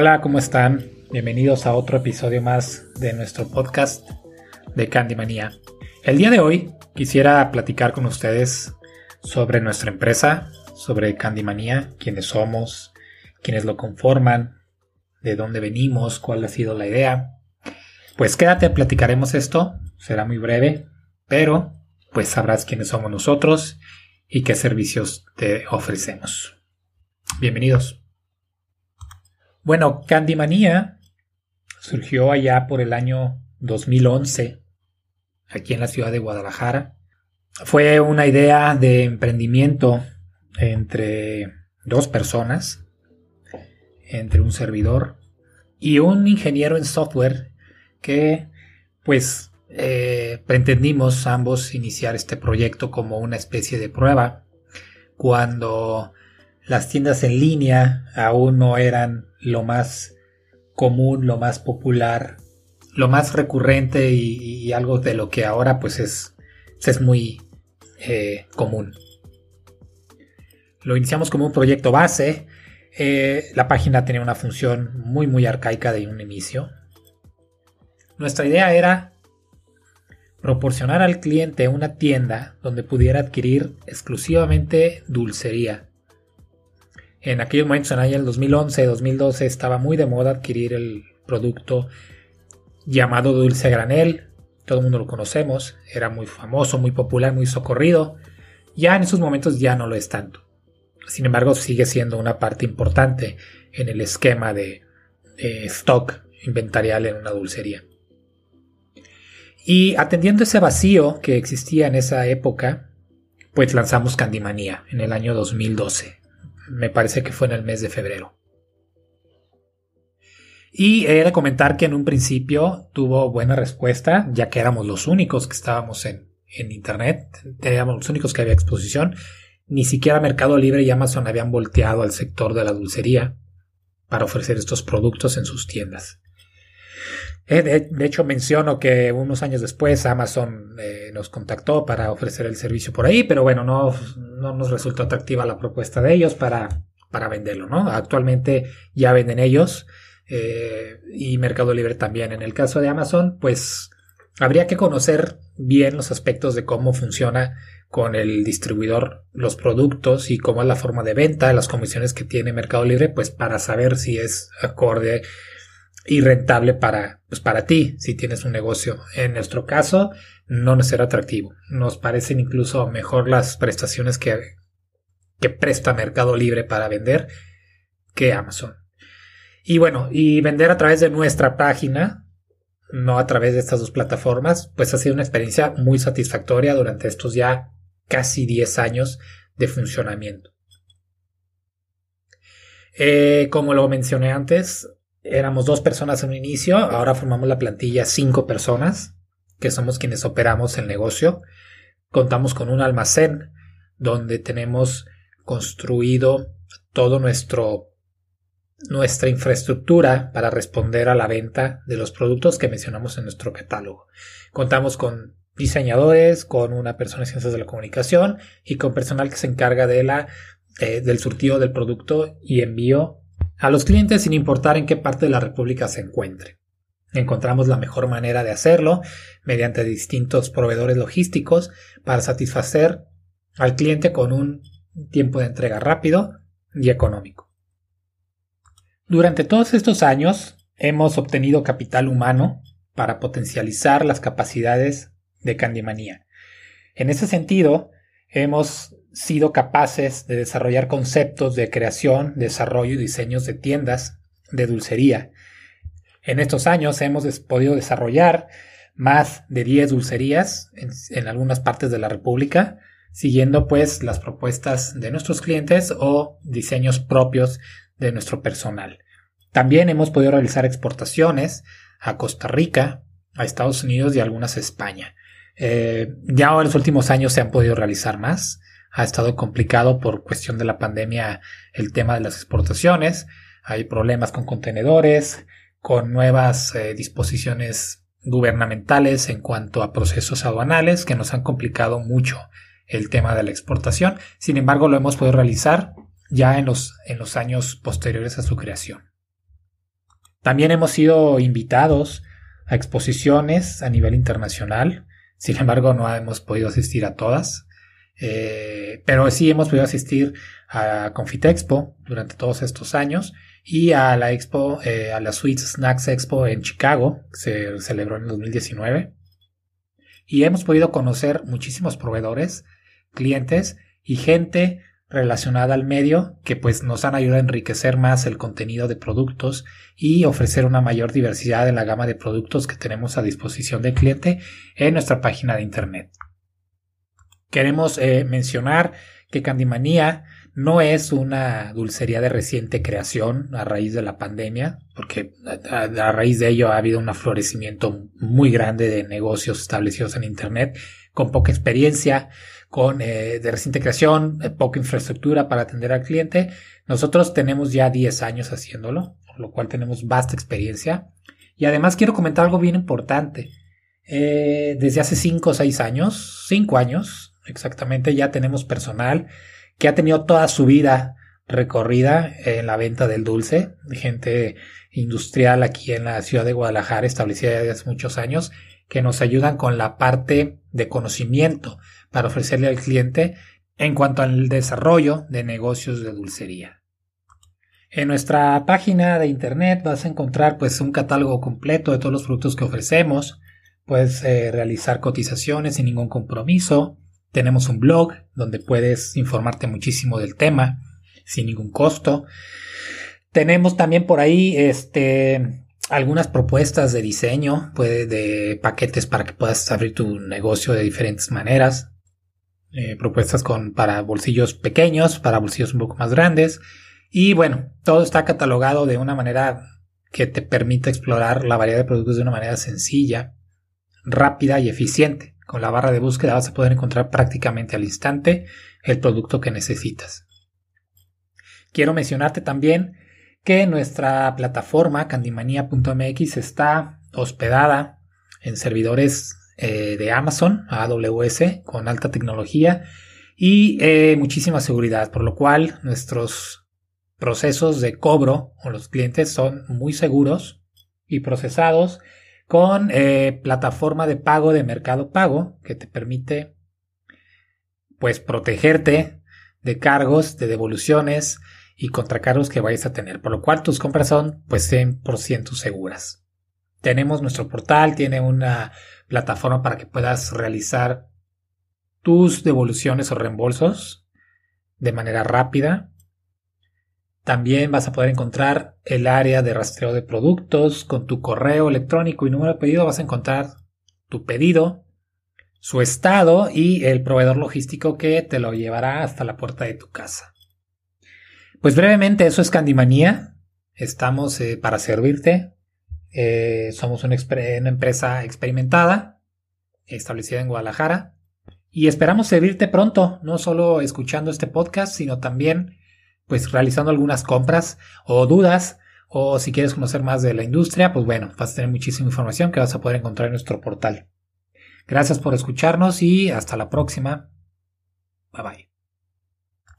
Hola, ¿cómo están? Bienvenidos a otro episodio más de nuestro podcast de Candy Manía. El día de hoy quisiera platicar con ustedes sobre nuestra empresa, sobre Candy Manía, quiénes somos, quiénes lo conforman, de dónde venimos, cuál ha sido la idea. Pues quédate, platicaremos esto, será muy breve, pero pues sabrás quiénes somos nosotros y qué servicios te ofrecemos. Bienvenidos. Bueno, Candymanía surgió allá por el año 2011, aquí en la ciudad de Guadalajara. Fue una idea de emprendimiento entre dos personas, entre un servidor y un ingeniero en software que pues eh, pretendimos ambos iniciar este proyecto como una especie de prueba cuando las tiendas en línea aún no eran lo más común, lo más popular, lo más recurrente y, algo de lo que ahora pues es, es muy eh, común. Lo iniciamos como un proyecto base. Eh, la página tenía una función muy muy arcaica de un inicio. Nuestra idea era proporcionar al cliente una tienda donde pudiera adquirir exclusivamente dulcería en aquellos momentos, en el 2011, 2012, estaba muy de moda adquirir el producto llamado dulce granel. Todo el mundo lo conocemos. Era muy famoso, muy popular, muy socorrido. Ya en esos momentos ya no lo es tanto. Sin embargo, sigue siendo una parte importante en el esquema de, stock inventarial en una dulcería. Y atendiendo ese vacío que existía en esa época, pues lanzamos Candymanía en el año 2012 me parece que fue en el mes de febrero. Y he de comentar que en un principio tuvo buena respuesta, ya que éramos los únicos que estábamos en, en Internet, éramos los únicos que había exposición. Ni siquiera Mercado Libre y Amazon habían volteado al sector de la dulcería para ofrecer estos productos en sus tiendas. Eh, de, hecho, menciono que unos años después Amazon eh, nos contactó para ofrecer el servicio por ahí, pero bueno, no, no nos resultó atractiva la propuesta de ellos para, para venderlo, ¿no? Actualmente ya venden ellos eh, y Mercado Libre también. En el caso de Amazon, pues habría que conocer bien los aspectos de cómo funciona con el distribuidor los productos y cómo es la forma de venta, las comisiones que tiene Mercado Libre, pues para saber si es acorde y rentable para, pues para ti si tienes un negocio. En nuestro caso, no nos será atractivo. Nos parecen incluso mejor las prestaciones que, que presta Mercado Libre para vender que Amazon. Y bueno, y vender a través de nuestra página, no a través de estas dos plataformas, pues ha sido una experiencia muy satisfactoria durante estos ya casi 10 años de funcionamiento. Eh, como lo mencioné antes, éramos dos personas en un inicio, ahora formamos la plantilla cinco personas, que somos quienes operamos el negocio. Contamos con un almacén donde tenemos construido todo nuestro nuestra infraestructura para responder a la venta de los productos que mencionamos en nuestro catálogo. Contamos con diseñadores, con una persona de ciencias de la comunicación y con personal que se encarga de la, eh, del surtido del producto y envío a los clientes sin importar en qué parte de la República se encuentre. Encontramos la mejor manera de hacerlo mediante distintos proveedores logísticos para satisfacer al cliente con un tiempo de entrega rápido y económico. Durante todos estos años hemos obtenido capital humano para potencializar las capacidades de Candymanía. En ese sentido, hemos sido capaces de desarrollar conceptos de creación, desarrollo y diseños de tiendas de dulcería. En estos años hemos podido desarrollar más de 10 dulcerías en, algunas partes de la República, siguiendo pues las propuestas de nuestros clientes o diseños propios de nuestro personal. También hemos podido realizar exportaciones a Costa Rica, a Estados Unidos y algunas a España. Eh, ya en los últimos años se han podido realizar más ha estado complicado por cuestión de la pandemia el tema de las exportaciones. Hay problemas con contenedores, con nuevas eh, disposiciones gubernamentales en cuanto a procesos aduanales que nos han complicado mucho el tema de la exportación. Sin embargo, lo hemos podido realizar ya en los, en los años posteriores a su creación. También hemos sido invitados a exposiciones a nivel internacional. Sin embargo, no hemos podido asistir a todas. Eh, pero sí hemos podido asistir a Confitexpo durante todos estos años y a la expo, eh, a la Sweet Snacks Expo en Chicago, que se celebró en 2019. Y hemos podido conocer muchísimos proveedores, clientes y gente relacionada al medio que pues nos han ayudado a enriquecer más el contenido de productos y ofrecer una mayor diversidad en la gama de productos que tenemos a disposición del cliente en nuestra página de internet. Queremos eh, mencionar que Candymanía no es una dulcería de reciente creación a raíz de la pandemia, porque a, raíz de ello ha habido un florecimiento muy grande de negocios establecidos en Internet con poca experiencia, con eh, de reciente creación, eh, poca infraestructura para atender al cliente. Nosotros tenemos ya 10 años haciéndolo, por lo cual tenemos vasta experiencia. Y además quiero comentar algo bien importante. desde hace 5 o 6 años, 5 años, exactamente, ya tenemos personal que ha tenido toda su vida recorrida en la venta del dulce, gente industrial aquí en la ciudad de Guadalajara, establecida desde hace muchos años, que nos ayudan con la parte de conocimiento para ofrecerle al cliente en cuanto al desarrollo de negocios de dulcería. En nuestra página de internet vas a encontrar pues un catálogo completo de todos los productos que ofrecemos. Puedes eh, realizar cotizaciones sin ningún compromiso. Tenemos un blog donde puedes informarte muchísimo del tema sin ningún costo. Tenemos también por ahí este, algunas propuestas de diseño, puede, de paquetes para que puedas abrir tu negocio de diferentes maneras. Eh, propuestas con, para bolsillos pequeños, para bolsillos un poco más grandes. Y bueno, todo está catalogado de una manera que te permite explorar la variedad de productos de una manera sencilla, rápida y eficiente. Con la barra de búsqueda vas a poder encontrar prácticamente al instante el producto que necesitas. Quiero mencionarte también que nuestra plataforma candimania.mx está hospedada en servidores eh, de Amazon, AWS, con alta tecnología y eh, muchísima seguridad, por lo cual nuestros procesos de cobro con los clientes son muy seguros y procesados con eh, plataforma de pago de mercado pago que te permite pues protegerte de cargos, de devoluciones y contracargos que vayas a tener, por lo cual tus compras son pues 100% seguras. Tenemos nuestro portal, tiene una plataforma para que puedas realizar tus devoluciones o reembolsos de manera rápida también vas a poder encontrar el área de rastreo de productos con tu correo electrónico y número de pedido. Vas a encontrar tu pedido, su estado y el proveedor logístico que te lo llevará hasta la puerta de tu casa. Pues brevemente, eso es Candimanía. Estamos eh, para servirte. Eh, somos una, una empresa experimentada, establecida en Guadalajara. Y esperamos servirte pronto, no solo escuchando este podcast, sino también pues realizando algunas compras o dudas o si quieres conocer más de la industria, pues bueno, vas a tener muchísima información que vas a poder encontrar en nuestro portal. Gracias por escucharnos y hasta la próxima. Bye bye.